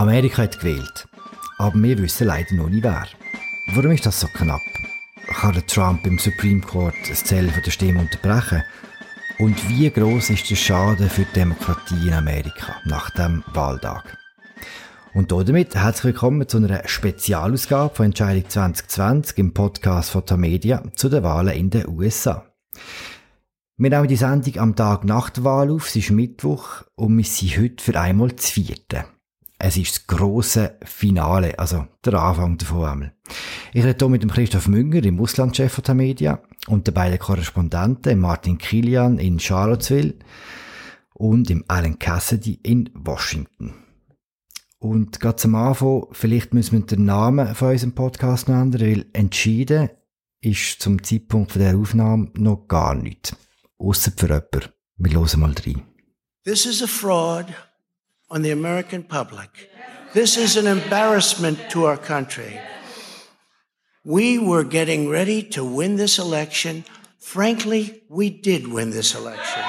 Amerika hat gewählt, aber wir wissen leider noch nicht wer. Warum ist das so knapp? Kann Trump im Supreme Court das Zählen der Stimme unterbrechen? Und wie groß ist der Schaden für die Demokratie in Amerika nach dem Wahltag? Und damit herzlich willkommen zu einer Spezialausgabe von Entscheidung 2020 im Podcast von Tamedia zu den Wahlen in den USA. Wir nehmen die Sendung am Tag nach der Wahl auf, es ist Mittwoch und wir sind heute für einmal zu vierten. Es ist das grosse Finale, also der Anfang davon einmal. Ich rede hier mit dem Christoph Münger, dem Auslandchef der Media, und den beiden Korrespondenten, Martin Kilian in Charlottesville und dem Alan Cassidy in Washington. Und ganz am Anfang, vielleicht müssen wir den Namen von unserem Podcast noch ändern, weil entschieden ist zum Zeitpunkt der Aufnahme noch gar nichts. Ausser für jemanden. Wir hören mal rein. This is a fraud on the American public. This is an embarrassment to our country. We were getting ready to win this election. Frankly, we did win this election.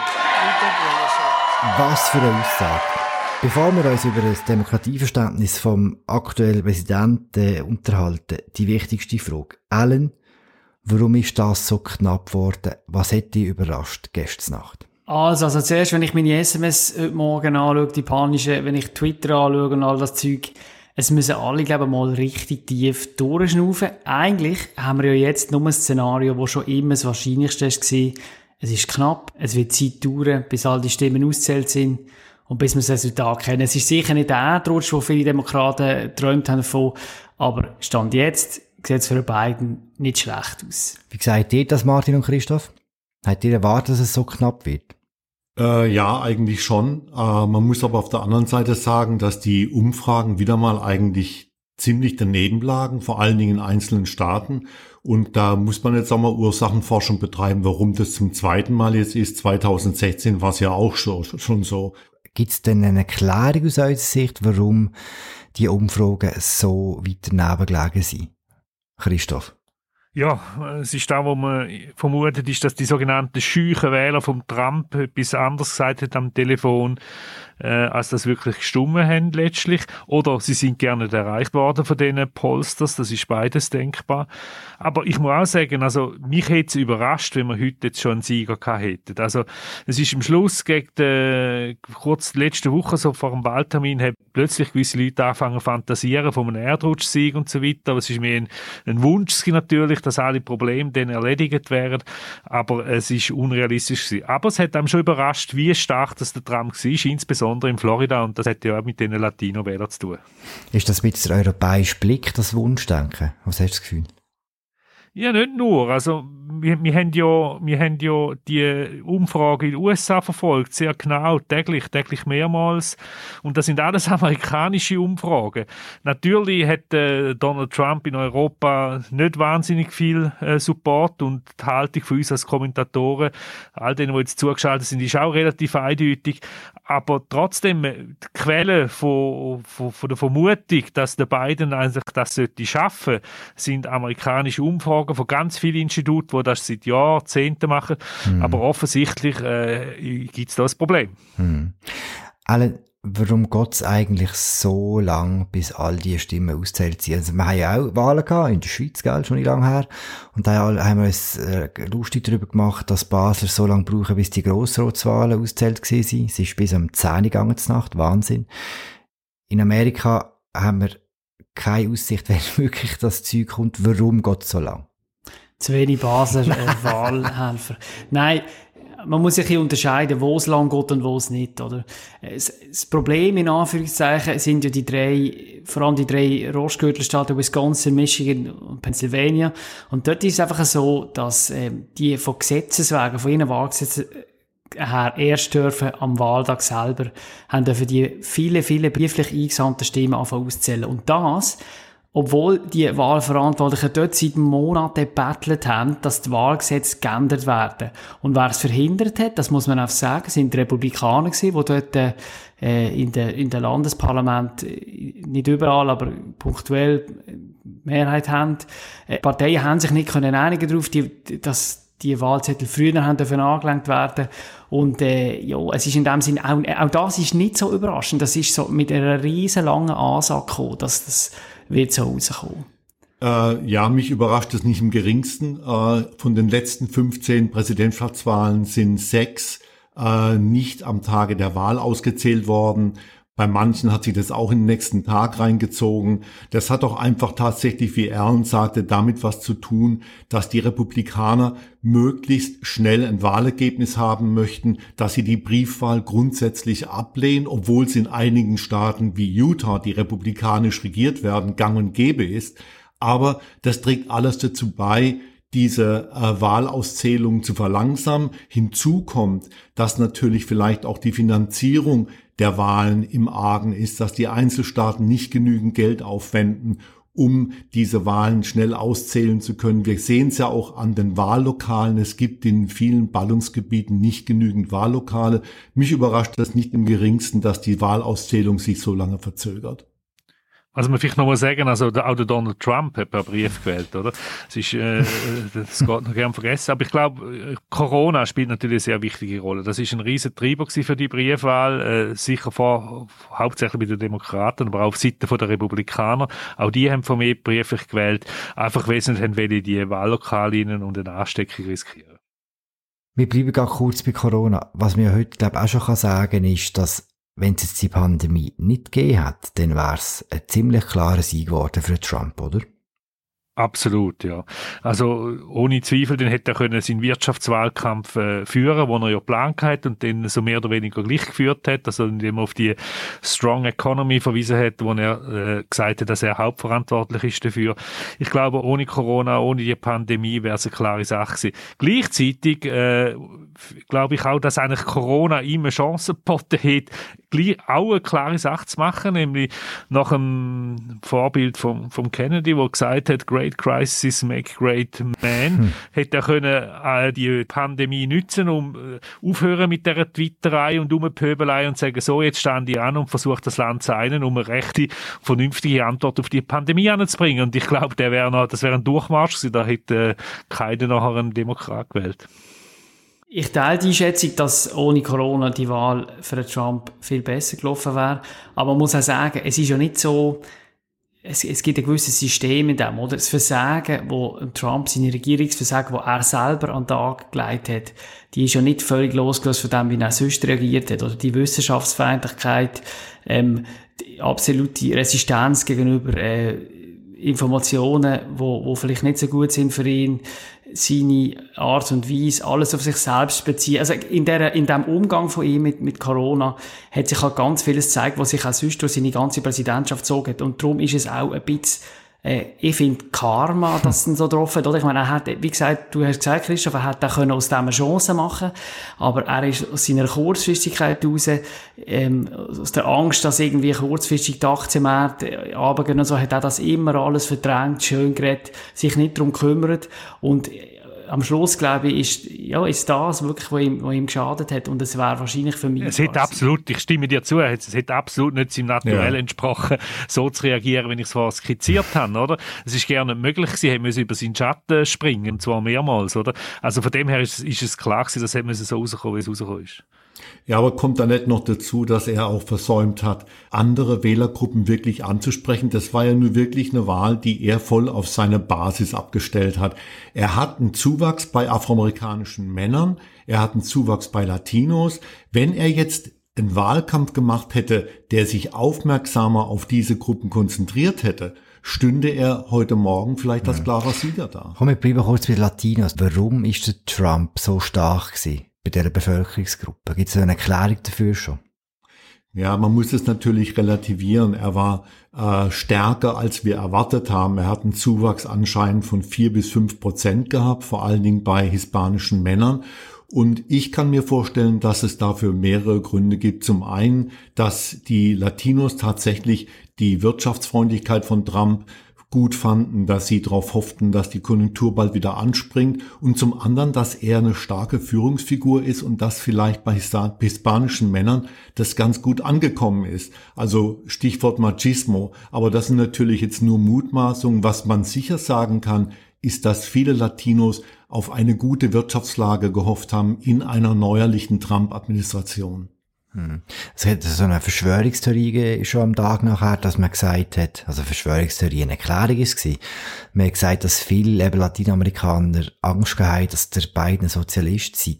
Was für eine Aussage. Bevor wir uns über das Demokratieverständnis vom aktuellen Präsidenten unterhalten, die wichtigste Frage. Alan, warum ist das so knapp geworden? Was hätte dich überrascht gestern Nacht? Also, also zuerst, wenn ich meine SMS heute Morgen anschaue, die panische, wenn ich Twitter anschaue und all das Zeug, es müssen alle, glaube ich, mal richtig tief durchschnaufen. Eigentlich haben wir ja jetzt nur ein Szenario, wo schon immer das Wahrscheinlichste war. Es ist knapp, es wird Zeit dauern, bis all die Stimmen auszählt sind und bis wir das Resultat kennen. Es ist sicher nicht der Rutsch, wo viele Demokraten geträumt haben davon, aber Stand jetzt sieht es für beiden nicht schlecht aus. Wie gesagt ihr das, Martin und Christoph? Habt ihr erwartet, dass es so knapp wird? Äh, ja, eigentlich schon. Äh, man muss aber auf der anderen Seite sagen, dass die Umfragen wieder mal eigentlich ziemlich daneben lagen, vor allen Dingen in einzelnen Staaten. Und da muss man jetzt auch mal Ursachenforschung betreiben, warum das zum zweiten Mal jetzt ist. 2016 war es ja auch schon, schon so. Gibt es denn eine Erklärung aus eurer Sicht, warum die Umfragen so weit daneben gelegen sind? Christoph? Ja, es ist da, wo man vermutet ist, dass die sogenannten scheuchen Wähler vom Trump etwas anderes gesagt hat am Telefon, äh, als das wirklich gestummen haben letztlich. Oder sie sind gerne erreicht worden von diesen Polsters, das ist beides denkbar. Aber ich muss auch sagen, also mich hätte es überrascht, wenn wir heute jetzt schon einen Sieger gehabt hätten. Also es ist im Schluss gegen die, kurz letzte Woche, so vor dem Wahltermin, haben plötzlich gewisse Leute angefangen zu fantasieren von einem Erdrutschsieg und so weiter. Aber es ist mir ein, ein Wunsch natürlich, dass alle Probleme dann erledigt werden. Aber es ist unrealistisch gewesen. Aber es hat einem schon überrascht, wie stark das der Trump war, insbesondere in Florida. Und das hat ja auch mit den Latino-Wählern zu tun. Ist das mit der europäischen Blick, das Wunschdenken? Was hast du das Gefühl? Ja, nicht nur. Also, wir, wir, haben ja, wir haben ja die Umfrage in den USA verfolgt, sehr genau, täglich, täglich mehrmals. Und das sind alles amerikanische Umfragen. Natürlich hat äh, Donald Trump in Europa nicht wahnsinnig viel äh, Support und die Haltung von uns als Kommentatoren, all denen, die jetzt zugeschaltet sind, ist auch relativ eindeutig. Aber trotzdem, die Quelle von, von, von der Vermutung, dass der Biden eigentlich das sollte schaffen, sind amerikanische Umfragen von ganz vielen Instituten, die das seit Jahrzehnten machen. Mhm. Aber offensichtlich äh, gibt es da ein Problem. Mhm. Alan, warum geht es eigentlich so lang, bis all die Stimmen auszählt sind? Also wir haben ja auch Wahlen gehabt, in der Schweiz, gell, schon nicht lange her. Und da haben wir uns äh, lustig darüber gemacht, dass Basler so lange brauchen, bis die Grossratswahlen auszählt sind. Es ist bis um 10 Uhr gegangen Nacht. Wahnsinn. In Amerika haben wir keine Aussicht, wenn wirklich das Zeug kommt. Warum geht es so lang? Zu wenig Basler äh, Wahlhelfer. Nein, man muss sich unterscheiden, wo es lang geht und wo es nicht, oder? Das Problem, in Anführungszeichen, sind ja die drei, vor allem die drei Rostgürtelstaaten Wisconsin, Michigan und Pennsylvania. Und dort ist es einfach so, dass äh, die von Gesetzeswegen, von ihren Wahlgesetzen her erst dürfen am Wahltag selber, haben dürfen die viele, viele brieflich eingesandten Stimmen anfangen auszählen. Und das obwohl die Wahlverantwortlichen dort seit Monaten gebettelt haben, dass die Wahlgesetze geändert werden. Und wer es verhindert hat, das muss man auch sagen, sind die Republikaner gewesen, die dort äh, in der in der Landesparlament äh, nicht überall, aber punktuell Mehrheit haben. Äh, Parteien haben sich nicht können einigen darauf, die, dass die Wahlzettel früher haben dürfen angelenkt werden Und äh, ja, es ist in dem Sinn, auch, auch das ist nicht so überraschend. Das ist so mit einer riesen langen Ansage gekommen, dass das wird so rauskommen. Äh, ja, mich überrascht es nicht im geringsten. Äh, von den letzten 15 Präsidentschaftswahlen sind sechs äh, nicht am Tage der Wahl ausgezählt worden. Bei manchen hat sich das auch in den nächsten Tag reingezogen. Das hat doch einfach tatsächlich, wie Erlen sagte, damit was zu tun, dass die Republikaner möglichst schnell ein Wahlergebnis haben möchten, dass sie die Briefwahl grundsätzlich ablehnen, obwohl es in einigen Staaten wie Utah, die republikanisch regiert werden, gang und gäbe ist. Aber das trägt alles dazu bei, diese äh, Wahlauszählung zu verlangsamen. Hinzu kommt, dass natürlich vielleicht auch die Finanzierung der Wahlen im Argen ist, dass die Einzelstaaten nicht genügend Geld aufwenden, um diese Wahlen schnell auszählen zu können. Wir sehen es ja auch an den Wahllokalen. Es gibt in vielen Ballungsgebieten nicht genügend Wahllokale. Mich überrascht das nicht im geringsten, dass die Wahlauszählung sich so lange verzögert. Also man vielleicht noch mal sagen, also auch der Donald Trump hat per Brief gewählt, oder? Das ist, äh, das geht noch gern vergessen. Aber ich glaube, Corona spielt natürlich eine sehr wichtige Rolle. Das ist ein riesen Treiber für die Briefwahl, äh, sicher vor, hauptsächlich bei den Demokraten, aber auch auf Seite der Republikaner. Auch die haben von mir brieflich gewählt, einfach weil sie haben, weil die Wahllokale und eine Ansteckung riskieren. Wir bleiben gar kurz bei Corona. Was mir heute, glaube ich, auch schon sagen kann, ist, dass wenn es jetzt die Pandemie nicht gegeben hat, dann wäre es ein ziemlich klarer Sieg geworden für Trump, oder? Absolut, ja. Also ohne Zweifel, dann hätte er können seinen Wirtschaftswahlkampf äh, führen, wo er ja geplant hat und den so mehr oder weniger gleich geführt hat, also indem er auf die Strong Economy verwiesen hat, wo er äh, gesagt hat, dass er hauptverantwortlich ist dafür. Ich glaube, ohne Corona, ohne die Pandemie wäre es eine klare Sache gewesen. Gleichzeitig äh, glaube ich auch, dass eigentlich Corona ihm eine Chance geboten hat, gleich auch eine klare Sache zu machen, nämlich nach dem Vorbild von, von Kennedy, wo gesagt hat, Great Crisis Make Great Man, hm. hätte er können äh, die Pandemie nutzen, um äh, aufhören mit der Twitterei und Umpöbelei und sagen, so, jetzt stand ich an und versuche das Land zu einen, um eine rechte, vernünftige Antwort auf die Pandemie anzubringen. Und ich glaube, der wäre noch, das wäre ein Durchmarsch gewesen, da hätte äh, keiner nachher einen Demokrat gewählt. Ich teile die Einschätzung, dass ohne Corona die Wahl für Trump viel besser gelaufen wäre. Aber man muss auch sagen, es ist ja nicht so, es, es gibt ein gewisses System in dem, oder? Das Versagen, wo Trump, seine Regierungsversagen, wo er selber an den Tag gelegt hat, die ist ja nicht völlig losgelöst von dem, wie er sonst reagiert hat, oder die Wissenschaftsfeindlichkeit, ähm, die absolute Resistenz gegenüber, äh, Informationen, wo, wo vielleicht nicht so gut sind für ihn, seine Art und Weise, alles auf sich selbst beziehen. Also in, der, in dem Umgang von ihm mit, mit Corona hat sich halt ganz vieles gezeigt, was sich auch sonst durch seine ganze Präsidentschaft gezogen Und darum ist es auch ein bisschen äh, ich finde Karma, dass es so drauf hat? Ich meine, er hat, wie gesagt, du hast gesagt, Christoph, er hat können aus dem eine Chance machen, aber er ist aus seiner Kurzfristigkeit raus, ähm, aus der Angst, dass irgendwie kurzfristig die Aktienmärkte runtergehen und so, hat er das immer alles verdrängt, schön geredet, sich nicht darum gekümmert und am Schluss, glaube ich, ist, ja, ist das wirklich, was ihm, was ihm geschadet hat. Und es wäre wahrscheinlich für mich. Es hätte absolut, ich stimme dir zu, es hätte absolut nicht seinem Naturell ja. entsprochen, so zu reagieren, wenn ich es vorher skizziert habe, oder? Es ist gerne nicht möglich, sie haben über seinen Schatten springen, und zwar mehrmals, oder? Also von dem her ist, ist es klar gewesen, dass es so rauskommen, wie es rausgekommen ist. Ja, aber kommt da nicht noch dazu, dass er auch versäumt hat, andere Wählergruppen wirklich anzusprechen? Das war ja nur wirklich eine Wahl, die er voll auf seine Basis abgestellt hat. Er hat einen Zuwachs bei afroamerikanischen Männern, er hat einen Zuwachs bei Latinos. Wenn er jetzt einen Wahlkampf gemacht hätte, der sich aufmerksamer auf diese Gruppen konzentriert hätte, stünde er heute Morgen vielleicht als klarer Sieger da. Komm, wir bleiben kurz bei Latinos. Warum ist der Trump so stark gewesen? Bei dieser Bevölkerungsgruppe? Gibt es eine Erklärung dafür schon? Ja, man muss es natürlich relativieren. Er war äh, stärker, als wir erwartet haben. Er hat einen Zuwachs anscheinend von vier bis fünf Prozent gehabt, vor allen Dingen bei hispanischen Männern. Und ich kann mir vorstellen, dass es dafür mehrere Gründe gibt. Zum einen, dass die Latinos tatsächlich die Wirtschaftsfreundlichkeit von Trump gut fanden, dass sie darauf hofften, dass die Konjunktur bald wieder anspringt und zum anderen, dass er eine starke Führungsfigur ist und dass vielleicht bei hispanischen Männern das ganz gut angekommen ist. Also Stichwort Machismo. Aber das sind natürlich jetzt nur Mutmaßungen. Was man sicher sagen kann, ist, dass viele Latinos auf eine gute Wirtschaftslage gehofft haben in einer neuerlichen Trump-Administration. Hm. Es hat so eine Verschwörungstheorie schon am Tag nachher, dass man gesagt hat, also Verschwörungstheorie eine Erklärung ist. Man hat gesagt, dass viele eben Latinamerikaner Angst haben, dass der beiden Sozialist sei.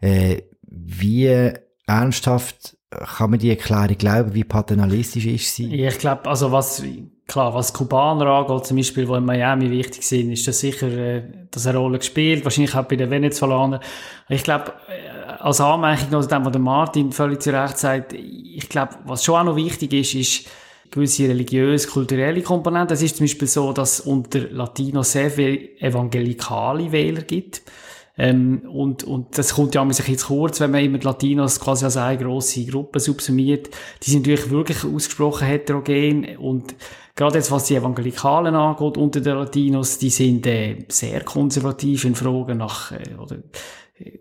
Äh, wie ernsthaft kann man die Erklärung glauben, wie paternalistisch ist sie? Ich glaube, also was, klar, was Kubaner angeht, zum Beispiel, die in Miami wichtig sind, ist das sicher, äh, dass eine Rolle gespielt, wahrscheinlich auch bei den Venezolanern. Ich glaube, äh, als Anmerkung noch dem, was Martin völlig zu Recht sagt, ich glaube, was schon auch noch wichtig ist, ist, gewisse religiös-kulturelle Komponenten. Es ist zum Beispiel so, dass unter Latinos sehr viele evangelikale Wähler gibt. Ähm, und, und das kommt ja ein bisschen zu kurz, wenn man immer die Latinos quasi als eine grosse Gruppe subsumiert. Die sind natürlich wirklich ausgesprochen heterogen und gerade jetzt was die Evangelikalen angeht unter den Latinos, die sind äh, sehr konservativ in Fragen nach äh, oder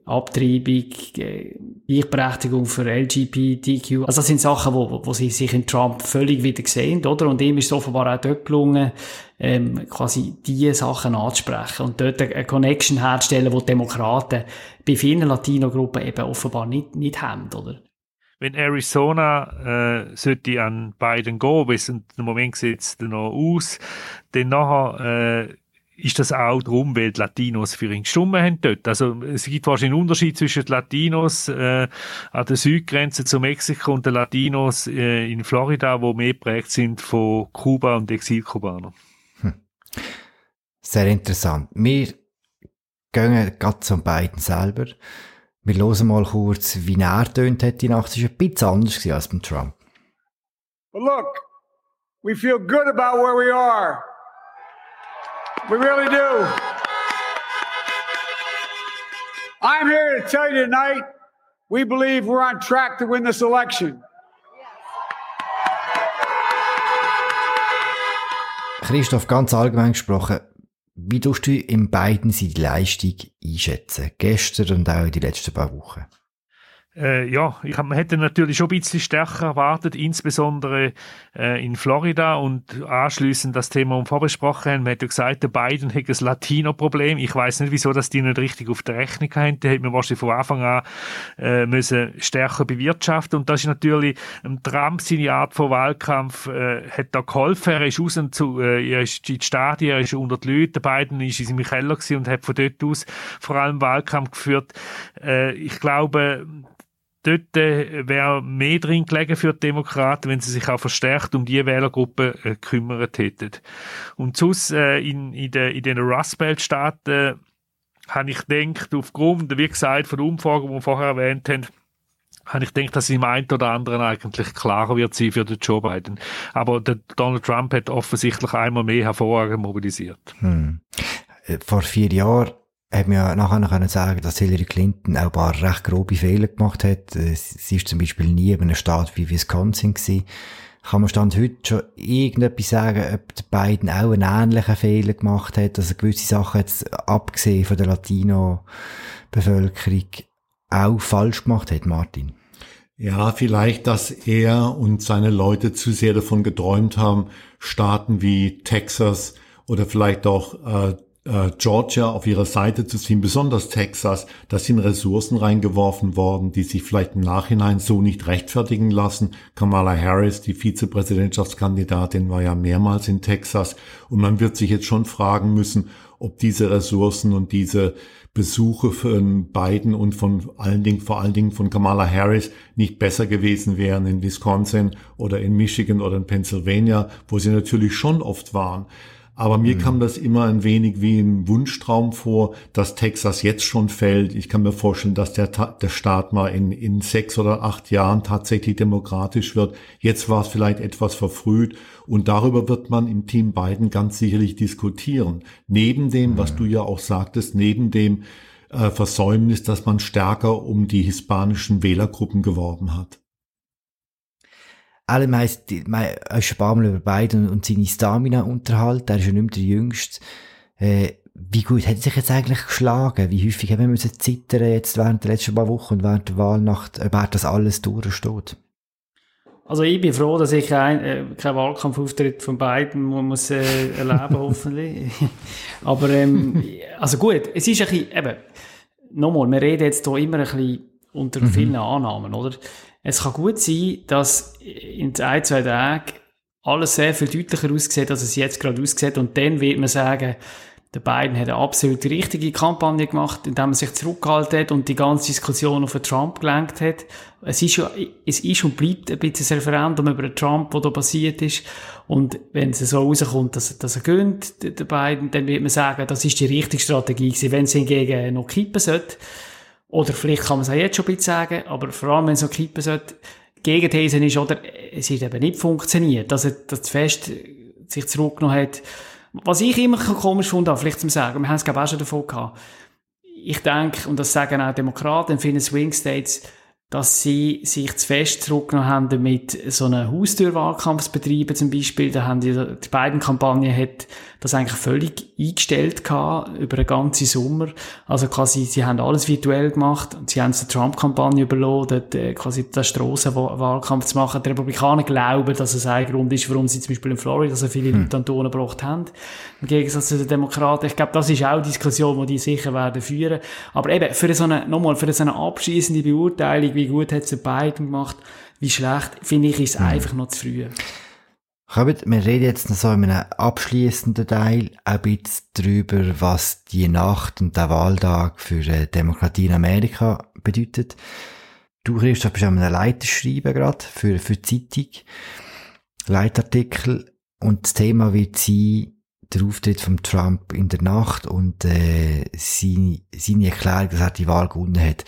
Abtreibung, äh, Gleichberechtigung für LGBTQ. Also das sind Sachen, wo, wo sie sich in Trump völlig wieder sehen, oder? Und ihm ist es offenbar auch dort gelungen, ähm, quasi diese Sachen anzusprechen und dort eine Connection herzustellen, die, die Demokraten bei vielen Latino-Gruppen eben offenbar nicht, nicht haben, oder? Wenn Arizona äh, sollte an Biden gehen, bis im Moment sieht es noch aus, dann nachher äh, ist das auch darum, weil die Latinos für ihn gestimmt haben dort. Also es gibt wahrscheinlich einen Unterschied zwischen den Latinos äh, an der Südgrenze zu Mexiko und den Latinos äh, in Florida, wo mehr prägt sind von Kuba und Exilkubanern. Hm. Sehr interessant. Wir gehen gerade zum beiden selber. Wir hören mal kurz, wie er tönt hat die Nacht. War ein bisschen anders als beim Trump. But look, we feel good about where we are. We really do. I'm here to tell you tonight we believe we're on track to win this election. Christoph, ganz allgemein gesprochen, wie tust du in beiden seine Leistung einschätzen? Gestern und auch in den letzten paar Wochen? Äh, ja, ich hab, hätte natürlich schon ein bisschen stärker erwartet, insbesondere äh, in Florida und anschließend das Thema um vorbesprochen haben. Man hat ja gesagt, der Biden hat ein Latino-Problem. Ich weiß nicht, wieso dass die nicht richtig auf der Rechnung haben. Da hätte man wahrscheinlich von Anfang an äh, müssen stärker bewirtschaften. Und das ist natürlich, ähm, Trump, seine Art von Wahlkampf, äh, hat da geholfen. Er ist raus zu, äh, er ist in die Stadien, er ist unter die Leute. Der Biden ist in seinem Keller und hat von dort aus vor allem Wahlkampf geführt. Äh, ich glaube, dort äh, wäre mehr drin gelegen für die Demokraten, wenn sie sich auch verstärkt um die Wählergruppe äh, kümmert hätten. Und sonst äh, in, in, de, in den Rust Belt-Staaten äh, habe ich gedacht, aufgrund, wie gesagt, von der Umfrage, die wir vorher erwähnt haben, habe ich gedacht, dass im einen oder anderen eigentlich klarer wird sein für den Joe Biden. Aber der Donald Trump hat offensichtlich einmal mehr hervorragend mobilisiert. Hm. Vor vier Jahren hat man ja nachher noch können sagen, dass Hillary Clinton auch ein paar recht grobe Fehler gemacht hat. Äh, sie ist zum Beispiel nie in einem Staat wie Wisconsin gewesen. Kann man Stand heute schon irgendetwas sagen, ob die beiden auch einen ähnlichen Fehler gemacht hat, also gewisse Sachen jetzt abgesehen von der Latino-Bevölkerung auch falsch gemacht hat, Martin? Ja, vielleicht, dass er und seine Leute zu sehr davon geträumt haben, Staaten wie Texas oder vielleicht auch äh, äh, Georgia auf ihrer Seite zu ziehen, besonders Texas, da sind Ressourcen reingeworfen worden, die sich vielleicht im Nachhinein so nicht rechtfertigen lassen. Kamala Harris, die Vizepräsidentschaftskandidatin, war ja mehrmals in Texas und man wird sich jetzt schon fragen müssen, ob diese Ressourcen und diese Besuche von Biden und von allen Dingen, vor allen Dingen von Kamala Harris nicht besser gewesen wären in Wisconsin oder in Michigan oder in Pennsylvania, wo sie natürlich schon oft waren. Aber mir mhm. kam das immer ein wenig wie ein Wunschtraum vor, dass Texas jetzt schon fällt. Ich kann mir vorstellen, dass der, der Staat mal in, in sechs oder acht Jahren tatsächlich demokratisch wird. Jetzt war es vielleicht etwas verfrüht und darüber wird man im Team Biden ganz sicherlich diskutieren. Neben dem, mhm. was du ja auch sagtest, neben dem äh, Versäumnis, dass man stärker um die hispanischen Wählergruppen geworben hat alle meist, mein, paar Mal über Biden und seine Stamina unterhalten. Er ist ja nicht mehr der Jüngste. Äh, wie gut hat er sich jetzt eigentlich geschlagen? Wie häufig haben wir müssen zittern jetzt während der letzten paar Wochen und während der Wahlnacht, ob er das alles durchsteht? Also ich bin froh, dass ich ein, äh, keinen Wahlkampfauftritt von beiden muss äh, erleben, hoffentlich. Aber ähm, also gut, es ist ein bisschen, eben, nochmal, wir reden jetzt hier immer ein bisschen unter mhm. vielen Annahmen, oder? Es kann gut sein, dass in ein, zwei Tagen alles sehr viel deutlicher aussieht, als es jetzt gerade aussieht und dann wird man sagen, der Biden hat eine absolut richtige Kampagne gemacht, indem er sich zurückgehalten hat und die ganze Diskussion auf Trump gelenkt hat. Es ist ja, es ist und bleibt ein bisschen ein Referendum über Trump, das da passiert ist. Und wenn es so rauskommt, dass, dass er gönnt, der Biden, dann wird man sagen, das ist die richtige Strategie gewesen. Wenn es hingegen noch kippen sollte, oder vielleicht kann man es auch jetzt schon ein bisschen sagen, aber vor allem, wenn es noch kippen sollte, Gegenthese ist, oder, es hat eben nicht funktioniert, dass er das Fest sich zurückgenommen hat, was ich immer komisch fand, vielleicht zum Sagen, wir haben es glaube ich auch schon davon gehabt, ich denke, und das sagen auch Demokraten in vielen Swing States, dass sie sich zu fest zurückgenommen haben, damit so einen Haustürwahlkampf zu betreiben, zum Beispiel. Da haben die, die beiden Kampagnen hat das eigentlich völlig eingestellt gehabt, über den ganzen Sommer. Also quasi, sie haben alles virtuell gemacht und sie haben die Trump-Kampagne überladen, äh, quasi den Strassenwahlkampf zu machen. Die Republikaner glauben, dass es ein Grund ist, warum sie zum Beispiel in Florida so viele hm. Leute an Ton gebracht haben. Im Gegensatz zu den Demokraten. Ich glaube, das ist auch eine Diskussion, die die sicher werden führen. Aber eben, für so eine, nochmal, für so eine abschließende Beurteilung, wie gut hat es beiden gemacht, wie schlecht, finde ich, ist es hm. einfach noch zu früh. Robert, wir reden jetzt noch so in einem abschließenden Teil ein bisschen darüber, was die Nacht und der Wahltag für die Demokratie in Amerika bedeutet. Du, Christoph, bist an einem Leiterschreiben gerade für, für die Zeitung. Leitartikel. Und das Thema wird sein, der Auftritt von Trump in der Nacht und äh, seine, seine Erklärung, dass er die Wahl gewonnen hat.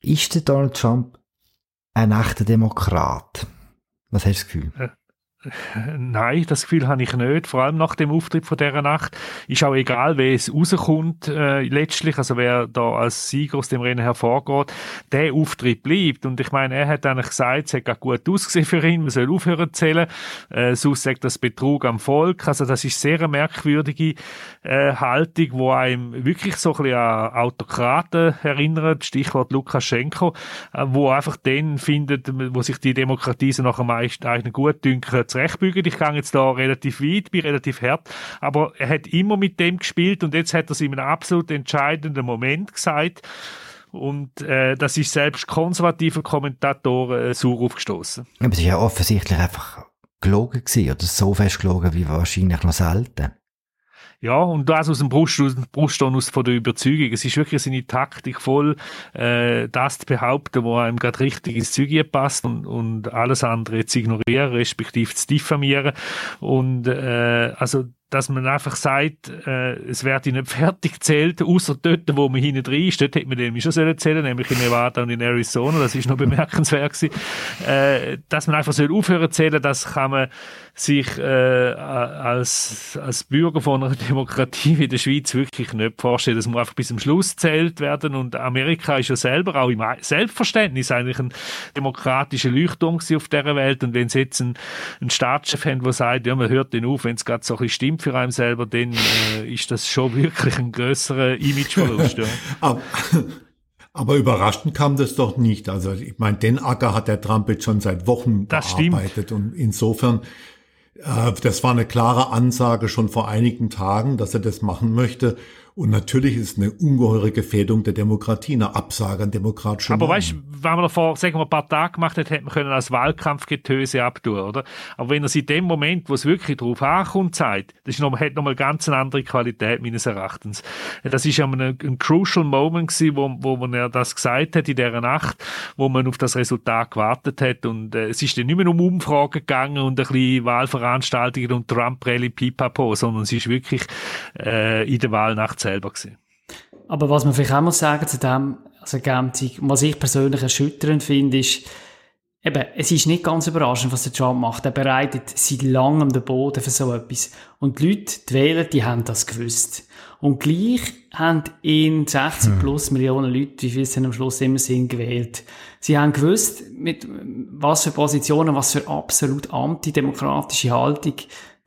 Ist der Donald Trump ein echter Demokrat? Was hast du das Gefühl? Nein, das Gefühl habe ich nicht. Vor allem nach dem Auftritt von dieser Nacht ist auch egal, wer es rauskommt äh, letztlich, also wer da als Sieger aus dem Rennen hervorgeht, der Auftritt bleibt. Und ich meine, er hat eigentlich gesagt, es hat gut ausgesehen für ihn, man soll aufhören zu zählen. Äh, sonst sagt das Betrug am Volk. Also das ist sehr eine merkwürdige äh, Haltung, wo einem wirklich so ein bisschen an Autokraten erinnert, Stichwort Lukaschenko, äh, wo einfach den findet, wo sich die Demokratie so nach am meisten eigentlich gut dünkt, zurechtbügeln. Ich gehe jetzt da relativ weit, bin relativ hart, aber er hat immer mit dem gespielt und jetzt hat er es in einem absolut entscheidenden Moment gesagt. Und äh, das ist selbst konservative Kommentatoren äh, sauer aufgestoßen. Aber es ist ja offensichtlich einfach gelogen gewesen, oder so fest gelogen wie wahrscheinlich noch selten. Ja, und das aus dem Brust, aus dem Brust von der Überzeugung. Es ist wirklich seine Taktik voll, äh, das zu behaupten, wo einem gerade richtig ins Zeug passt und, und alles andere zu ignorieren, respektive zu diffamieren. Und äh, also dass man einfach sagt, äh, es wird nicht fertig gezählt, außer dort, wo man hinten drin ist. Dort hätte man nämlich schon sollen zählen, nämlich in Nevada und in Arizona. Das ist noch bemerkenswert gewesen. Äh, dass man einfach soll aufhören zu zählen, das kann man sich äh, als, als Bürger von einer Demokratie wie der Schweiz wirklich nicht vorstellen. Das muss einfach bis zum Schluss zählt werden und Amerika ist ja selber auch im Selbstverständnis eigentlich ein demokratischer Leuchtturm auf dieser Welt und wenn sie jetzt einen, einen Staatschef haben, der sagt, ja, man hört den auf, wenn es gerade so ein bisschen stimmt für einen selber, dann äh, ist das schon wirklich ein größerer Imageverlust. Ja. Aber überraschend kam das doch nicht. Also ich meine, den Acker hat der Trump jetzt schon seit Wochen das bearbeitet. Stimmt. Und insofern äh, das war eine klare Ansage schon vor einigen Tagen, dass er das machen möchte. Und natürlich ist eine ungeheure Gefährdung der Demokratie, eine Absage an demokratische Aber weißt du, wenn man davor, sagen wir, ein paar Tage gemacht hat, hätte man können als Wahlkampfgetöse abtun, oder? Aber wenn er sich in dem Moment, wo es wirklich drauf ankommt, sagt, das ist noch, hat nochmal ganz eine andere Qualität, meines Erachtens. Das ist ja ein, ein crucial Moment gewesen, wo, wo man ja das gesagt hat in dieser Nacht, wo man auf das Resultat gewartet hat. Und äh, es ist dann nicht mehr um Umfragen gegangen und ein bisschen Wahlveranstaltungen und Trump-Rally pipapo, sondern es ist wirklich äh, in der Wahlnacht selber gewesen. Aber was man vielleicht auch muss sagen zu dem, also Ergänzung, was ich persönlich erschütternd finde, ist, eben, es ist nicht ganz überraschend, was der Trump macht. Er bereitet seit langem den Boden für so etwas. Und die Leute, die wählen, die haben das gewusst. Und gleich haben ihn 60 hm. plus Millionen Leute, wie viel es am Schluss immer sind, gewählt. Sie haben gewusst, mit was für Positionen, was für absolut antidemokratische Haltung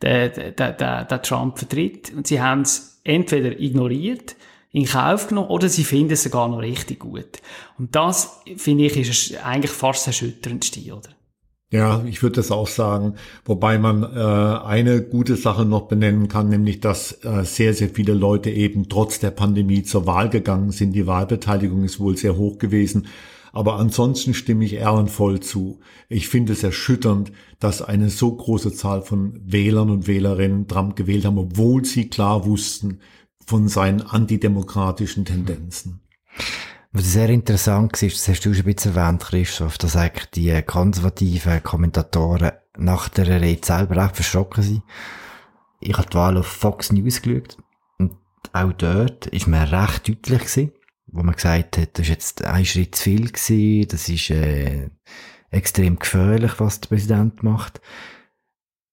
der, der, der, der Trump vertritt. Und sie haben es entweder ignoriert, in Kauf genommen oder sie finden es sogar noch richtig gut. Und das, finde ich, ist eigentlich fast das Erschütterndste, oder? Ja, ich würde das auch sagen, wobei man äh, eine gute Sache noch benennen kann, nämlich dass äh, sehr, sehr viele Leute eben trotz der Pandemie zur Wahl gegangen sind. Die Wahlbeteiligung ist wohl sehr hoch gewesen. Aber ansonsten stimme ich ehrenvoll zu. Ich finde es erschütternd, dass eine so große Zahl von Wählern und Wählerinnen Trump gewählt haben, obwohl sie klar wussten von seinen antidemokratischen Tendenzen. Was sehr interessant war, das hast du schon ein bisschen erwähnt, Christoph, dass eigentlich die konservativen Kommentatoren nach der Rede selber echt verschrocken sind. Ich habe die Wahl auf Fox News geschaut und auch dort ist mir recht deutlich gewesen, wo man gesagt hat, das ist jetzt ein Schritt zu viel gewesen, das ist äh, extrem gefährlich, was der Präsident macht.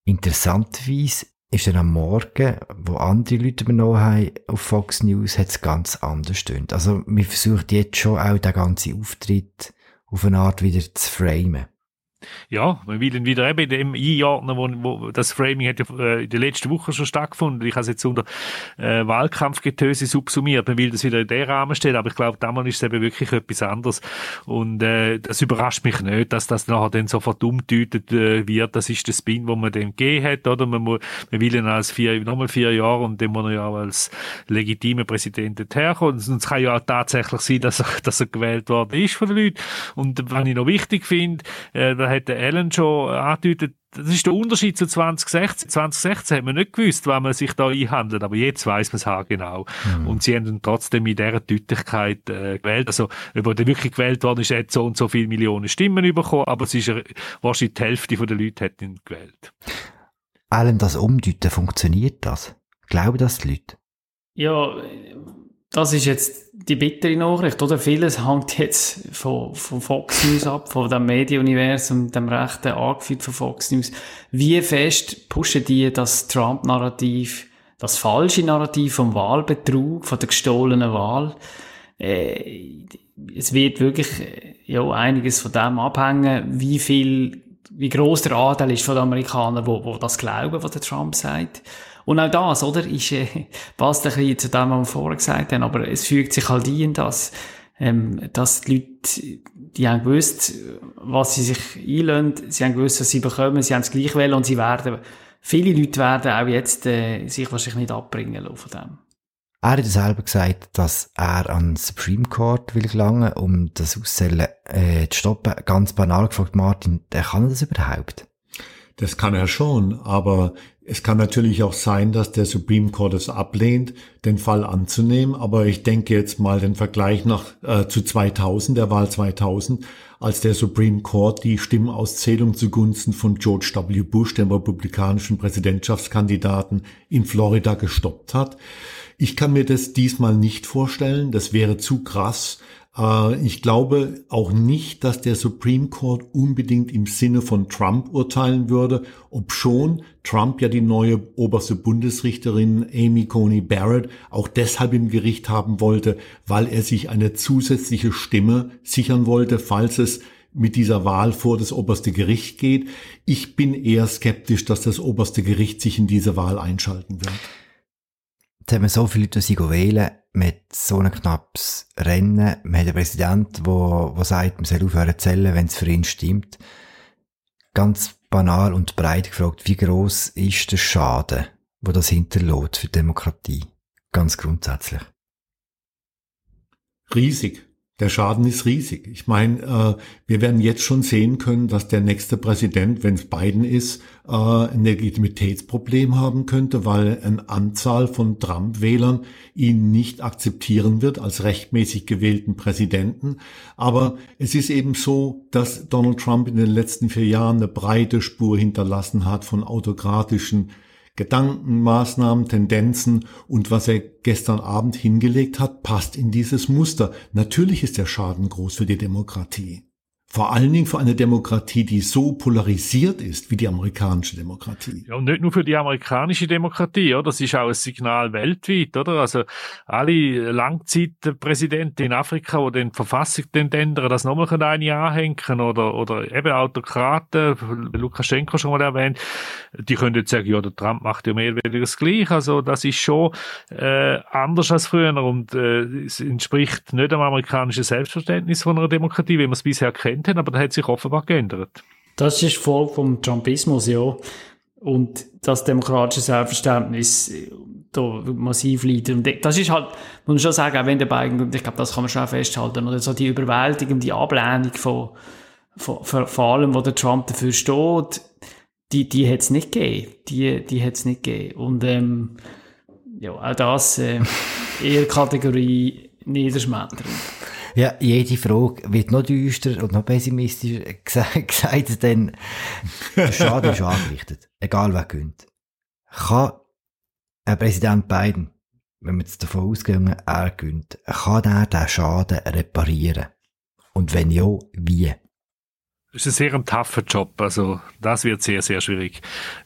Interessanterweise ist dann am Morgen, wo andere Leute übernommen haben, auf Fox News, hat es ganz anders stimmt. Also, wir versuchen jetzt schon auch den ganzen Auftritt auf eine Art wieder zu framen ja, man will ihn wieder eben dem einordnen, wo, wo das Framing hat ja äh, in der letzten Woche schon stattgefunden. Ich habe es jetzt unter äh, Wahlkampfgetöse subsumiert. Man will das wieder in den Rahmen stellen, aber ich glaube, damals ist es eben wirklich etwas anderes. Und äh, das überrascht mich nicht, dass das nachher dann sofort umdeutet äh, wird. Das ist der Spin, wo man dem gegeben hat, oder? Man, muss, man will ihn als vier, nochmal vier Jahre und dann muss er ja auch als legitimer Präsident herkommen. Und es kann ja auch tatsächlich sein, dass er, dass er gewählt worden ist von den Leuten. Und was ich noch wichtig finde, äh, da hat der Alan schon angedeutet, das ist der Unterschied zu 2016. 2016 hat man nicht gewusst, wann man sich da einhandelt, aber jetzt weiß man es genau. Mhm. Und sie haben dann trotzdem mit dieser Deutlichkeit äh, gewählt. Also, ob er wirklich gewählt worden ist, hat so und so viele Millionen Stimmen bekommen, aber es ist wahrscheinlich die Hälfte der Leute hat ihn gewählt. Alan, das Umdeuten, funktioniert das? Glauben das die Leute? Ja, das ist jetzt die bittere Nachricht, oder? Vieles hängt jetzt von, von Fox News ab, von dem Medienuniversum, dem rechten angeführt von Fox News. Wie fest pushen die das Trump-Narrativ, das falsche Narrativ vom Wahlbetrug, von der gestohlenen Wahl? Äh, es wird wirklich, ja, einiges von dem abhängen, wie viel, wie groß der Anteil ist von den Amerikanern, wo, wo das glauben, was der Trump sagt. Und auch das, oder, ist, äh, passt ein bisschen zu dem, was wir vorher gesagt haben, aber es fügt sich halt ein, dass, ähm, dass die Leute, die haben gewusst, was sie sich einlösen, sie haben gewusst, was sie bekommen, sie haben es gleich wählen und sie werden, viele Leute werden auch jetzt äh, sich wahrscheinlich nicht abbringen lassen von dem. Er hat selber gesagt, dass er an den Supreme Court will gelangen, um das Auszählen äh, zu stoppen. Ganz banal gefragt, Martin, kann das überhaupt? Das kann er schon, aber es kann natürlich auch sein, dass der Supreme Court es ablehnt, den Fall anzunehmen. Aber ich denke jetzt mal den Vergleich nach äh, zu 2000, der Wahl 2000, als der Supreme Court die Stimmauszählung zugunsten von George W. Bush, dem republikanischen Präsidentschaftskandidaten in Florida, gestoppt hat. Ich kann mir das diesmal nicht vorstellen. Das wäre zu krass. Äh, ich glaube auch nicht, dass der Supreme Court unbedingt im Sinne von Trump urteilen würde, obschon Trump ja die neue oberste Bundesrichterin Amy Coney Barrett auch deshalb im Gericht haben wollte, weil er sich eine zusätzliche Stimme sichern wollte, falls es mit dieser Wahl vor das oberste Gericht geht. Ich bin eher skeptisch, dass das oberste Gericht sich in diese Wahl einschalten wird. Jetzt haben wir so viele Leute, die wählen mit so einem knappes Rennen. Wir haben einen Präsident, der, der sagt, man soll aufhören zu zählen, wenn es für ihn stimmt. Ganz banal und breit gefragt, wie groß ist der Schaden, wo das hinterlässt für die Demokratie? Ganz grundsätzlich. Riesig. Der Schaden ist riesig. Ich meine, äh, wir werden jetzt schon sehen können, dass der nächste Präsident, wenn es Biden ist, äh, ein Legitimitätsproblem haben könnte, weil eine Anzahl von Trump-Wählern ihn nicht akzeptieren wird als rechtmäßig gewählten Präsidenten. Aber es ist eben so, dass Donald Trump in den letzten vier Jahren eine breite Spur hinterlassen hat von autokratischen Gedanken, Maßnahmen, Tendenzen und was er gestern Abend hingelegt hat, passt in dieses Muster. Natürlich ist der Schaden groß für die Demokratie. Vor allen Dingen für eine Demokratie, die so polarisiert ist wie die amerikanische Demokratie. Ja, und nicht nur für die amerikanische Demokratie, oder? Das ist auch ein Signal weltweit, oder? Also alle Langzeitpräsidenten in Afrika, die den Verfassung ändern, das nochmal eine anhängen oder, oder eben Autokraten, Lukaschenko schon mal erwähnt, die können jetzt sagen, ja, der Trump macht ja mehr oder weniger das Gleiche. Also das ist schon äh, anders als früher und äh, es entspricht nicht dem amerikanischen Selbstverständnis von einer Demokratie, wie man es bisher kennt haben, aber das hat sich offenbar geändert. Das ist Folge vom Trumpismus, ja. Und das demokratische Selbstverständnis äh, da massiv leidet. Und das ist halt, muss man schon sagen, auch wenn der Biden, ich glaube, das kann man schon auch festhalten, oder so die überwältigende Ablehnung von, von, von, von allem, was der Trump dafür steht, die, die hat es nicht gegeben. Die, die hat es nicht gegeben. Und, ähm, ja, auch das, äh, eher Kategorie niederschmetternd. Ja, jede Frage wird noch düster und noch pessimistischer gesagt, denn der Schaden ist angerichtet. Egal wer gönnt. Kann ein Präsident Biden, wenn wir jetzt davon ausgehen, er gönnt, kann er diesen Schaden reparieren? Und wenn ja, wie? Ist ein sehr tougher Job. Also, das wird sehr, sehr schwierig.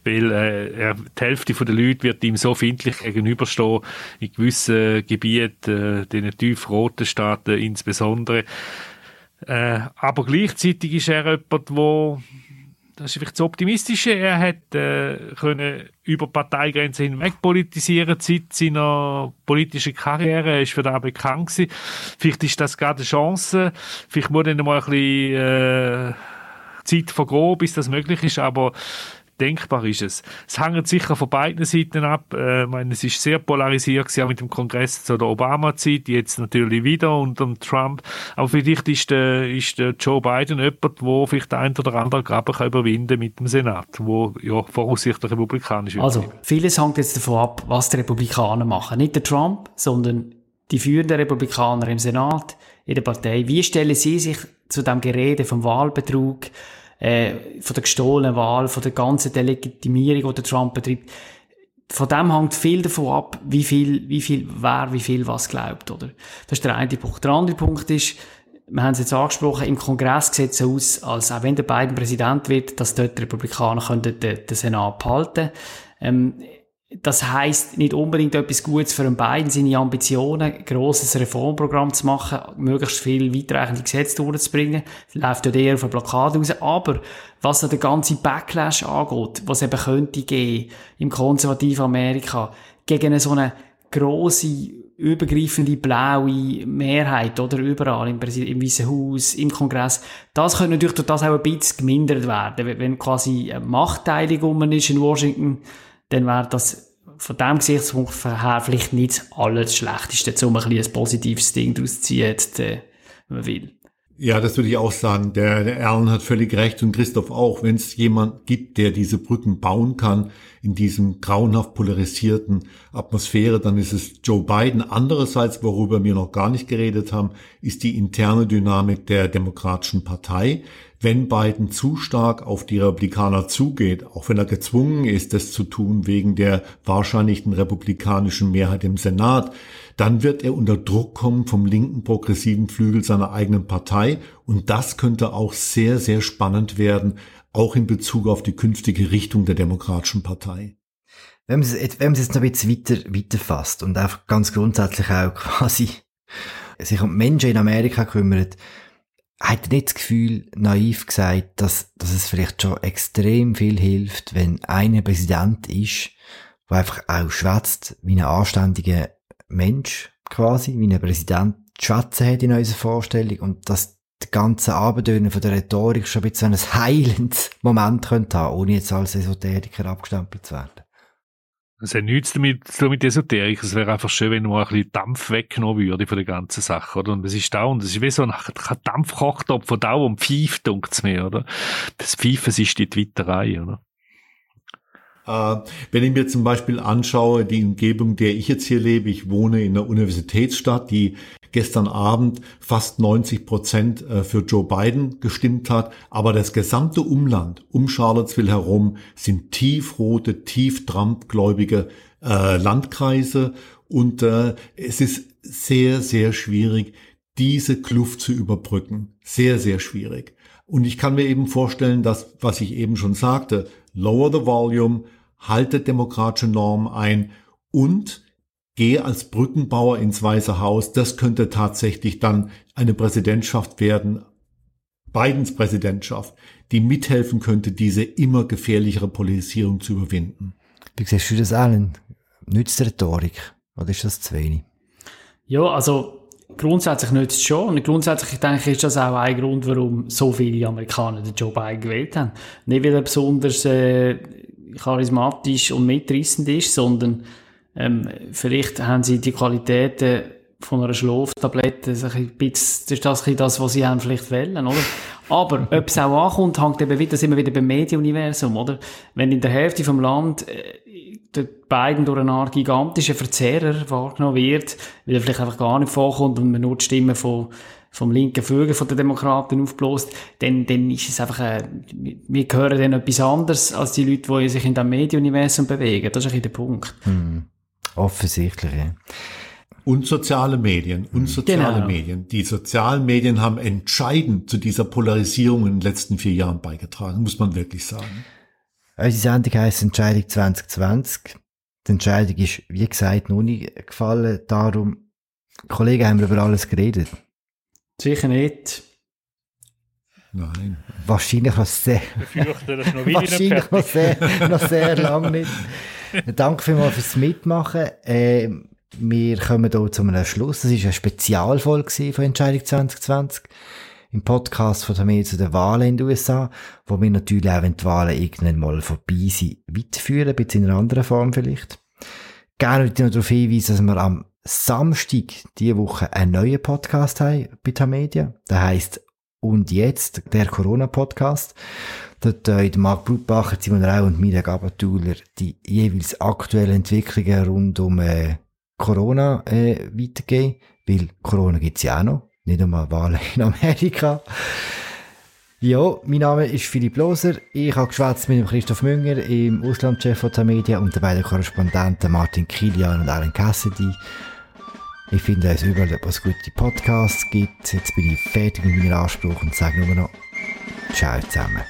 Weil äh, er, die Hälfte der Leute wird ihm so findlich gegenüberstehen, in gewissen Gebieten, äh, den tiefroten Staaten insbesondere. Äh, aber gleichzeitig ist er jemand, wo das ist vielleicht das Optimistische. Er hat äh, können über Parteigrenzen hinweg politisieren seit seiner politischen Karriere. Er ist für das bekannt gewesen. Vielleicht ist das gerade eine Chance. Vielleicht muss er mal ein bisschen äh, Zeit vergehen, bis das möglich ist, aber denkbar ist es. Es hängt sicher von beiden Seiten ab. Äh, ich meine, es ist sehr polarisiert gewesen, auch mit dem Kongress zu der Obama-Zeit, jetzt natürlich wieder unter Trump. Aber vielleicht ist der, ist der Joe Biden jemand, der vielleicht ein oder andere Graben kann mit dem Senat, wo ja voraussichtlich republikanisch wird. Also, vieles hängt jetzt davon ab, was die Republikaner machen. Nicht der Trump, sondern die führenden Republikaner im Senat, in der Partei. Wie stellen sie sich zu dem Gerede vom Wahlbetrug, äh, von der gestohlenen Wahl, von der ganzen Delegitimierung, die Trump betreibt. Von dem hängt viel davon ab, wie viel, wie viel, wer wie viel was glaubt, oder? Das ist der eine Punkt. Der andere Punkt ist, wir haben es jetzt angesprochen, im Kongress sieht es aus, als auch wenn der Biden Präsident wird, dass dort die Republikaner können den, den Senat behalten ähm, das heißt nicht unbedingt etwas Gutes für den beiden, seine Ambitionen, grosses Reformprogramm zu machen, möglichst viel weitreichende Gesetze durchzubringen. Das läuft dort eher auf eine Blockade raus. Aber was den ganzen Backlash angeht, was eben könnte geben im konservativen Amerika, gegen eine so eine grosse, übergreifende blaue Mehrheit, oder überall, im, im Weißen Haus, im Kongress, das könnte natürlich durch das auch ein bisschen gemindert werden. Wenn quasi eine Machtteilung ist in Washington, dann wäre das von diesem Gesichtspunkt her vielleicht nicht das Allerschlechteste, um ein, ein positives Ding daraus zu ziehen, äh, wenn man will. Ja, das würde ich auch sagen. Der, der Erlen hat völlig recht und Christoph auch. Wenn es jemand gibt, der diese Brücken bauen kann in diesem grauenhaft polarisierten Atmosphäre, dann ist es Joe Biden. Andererseits, worüber wir noch gar nicht geredet haben, ist die interne Dynamik der Demokratischen Partei wenn Biden zu stark auf die Republikaner zugeht, auch wenn er gezwungen ist, das zu tun wegen der wahrscheinlichen republikanischen Mehrheit im Senat, dann wird er unter Druck kommen vom linken progressiven Flügel seiner eigenen Partei und das könnte auch sehr, sehr spannend werden, auch in Bezug auf die künftige Richtung der Demokratischen Partei. Wenn man es jetzt, wenn man es jetzt noch ein bisschen weiter, fasst und einfach ganz grundsätzlich auch quasi sich um Menschen in Amerika kümmert, hat nicht das Gefühl, naiv gesagt, dass, dass es vielleicht schon extrem viel hilft, wenn einer Präsident ist, der einfach auch schwätzt wie ein anständiger Mensch, quasi, wie ein Präsident schwätzen hat in unserer Vorstellung und dass die ganze Abendöne von der Rhetorik schon ein bisschen ein heilendes Moment könnte haben, ohne jetzt als Esoteriker abgestempelt zu werden. Es hat nichts damit zu tun mit Esoterik. Es wäre einfach schön, wenn nur ein bisschen Dampf weggenommen würde von der ganzen Sache, oder? Und es ist da, und es ist wie so ein Dampfkochtopf von da, und pfeift, es mir, oder? Das Pfeifen ist die Twitterei, oder? Äh, wenn ich mir zum Beispiel anschaue, die Umgebung, der ich jetzt hier lebe, ich wohne in einer Universitätsstadt, die gestern Abend fast 90 Prozent äh, für Joe Biden gestimmt hat. Aber das gesamte Umland um Charlottesville herum sind tiefrote, tief Trump-gläubige äh, Landkreise. Und es ist sehr, sehr schwierig, diese Kluft zu überbrücken. Sehr, sehr schwierig. Und ich kann mir eben vorstellen, dass, was ich eben schon sagte, lower the volume, haltet demokratische Normen ein und gehe als Brückenbauer ins Weiße Haus. Das könnte tatsächlich dann eine Präsidentschaft werden, Bidens Präsidentschaft, die mithelfen könnte, diese immer gefährlichere Polarisierung zu überwinden. Wie siehst du das, Alan? Nützt Rhetorik oder ist das zu wenig? Ja, also grundsätzlich nützt es schon. Und grundsätzlich, ich denke, ist das auch ein Grund, warum so viele Amerikaner den Joe Biden gewählt haben. Nicht, weil er besonders äh, charismatisch und mitreißend ist, sondern ähm, vielleicht haben sie die Qualitäten von einer Schlaftablette, ein bisschen, das ist das, das, was sie haben vielleicht wollen, oder? Aber, ob es auch ankommt, hängt eben wieder, sind wir wieder beim Medienuniversum, oder? Wenn in der Hälfte vom Land äh, der beiden durch eine Art gigantischen Verzerrer wahrgenommen wird, weil er vielleicht einfach gar nicht vorkommt und man nur die Stimme von, vom linken Flügel von den Demokraten aufbläst, dann, dann ist es einfach, äh, wir hören dann etwas anderes als die Leute, die sich in dem Medienuniversum bewegen. Das ist ein bisschen der Punkt. Hm. Offensichtlich, ja. Und soziale Medien, und soziale Genau. Medien. Die sozialen Medien haben entscheidend zu dieser Polarisierung in den letzten vier Jahren beigetragen, muss man wirklich sagen. Unsere Sendung heisst Entscheidung 2020. Die Entscheidung ist, wie gesagt, noch nicht gefallen. Darum, Kollegen, haben wir über alles geredet. Sicher nicht. Nein. Wahrscheinlich noch sehr, wahrscheinlich noch sehr, noch sehr lange nicht. Danke vielmals fürs Mitmachen. Ähm, wir kommen hier zu einem Schluss. Das war eine Spezialfolge von Entscheidung 2020. Im Podcast von der Medien zu den Wahlen in den USA, wo wir natürlich auch, wenn die Wahlen irgendwann mal vorbei sind, weiterführen, ein bisschen in einer anderen Form vielleicht. Gerne würde ich noch darauf hinweisen, dass wir am Samstag diese Woche einen neuen Podcast haben bei Tamedia. Der heisst Und jetzt, der Corona-Podcast. Dort äh, Marc Brutbacher, Simon Rau und Mirja Gabatuller die jeweils aktuellen Entwicklungen rund um äh, Corona äh, weitergeben. Weil Corona gibt's ja auch noch. Nicht nur Wahlen in Amerika. Ja, mein Name ist Philipp Loser. Ich habe geschwätzt mit dem Christoph Münger, im Auslandchef von Tamedia und den beiden Korrespondenten Martin Kilian und Alan Cassidy. Ich finde es überall, wo es gute Podcasts gibt. Jetzt bin ich fertig mit meinem Anspruch und sage nur noch Ciao zusammen.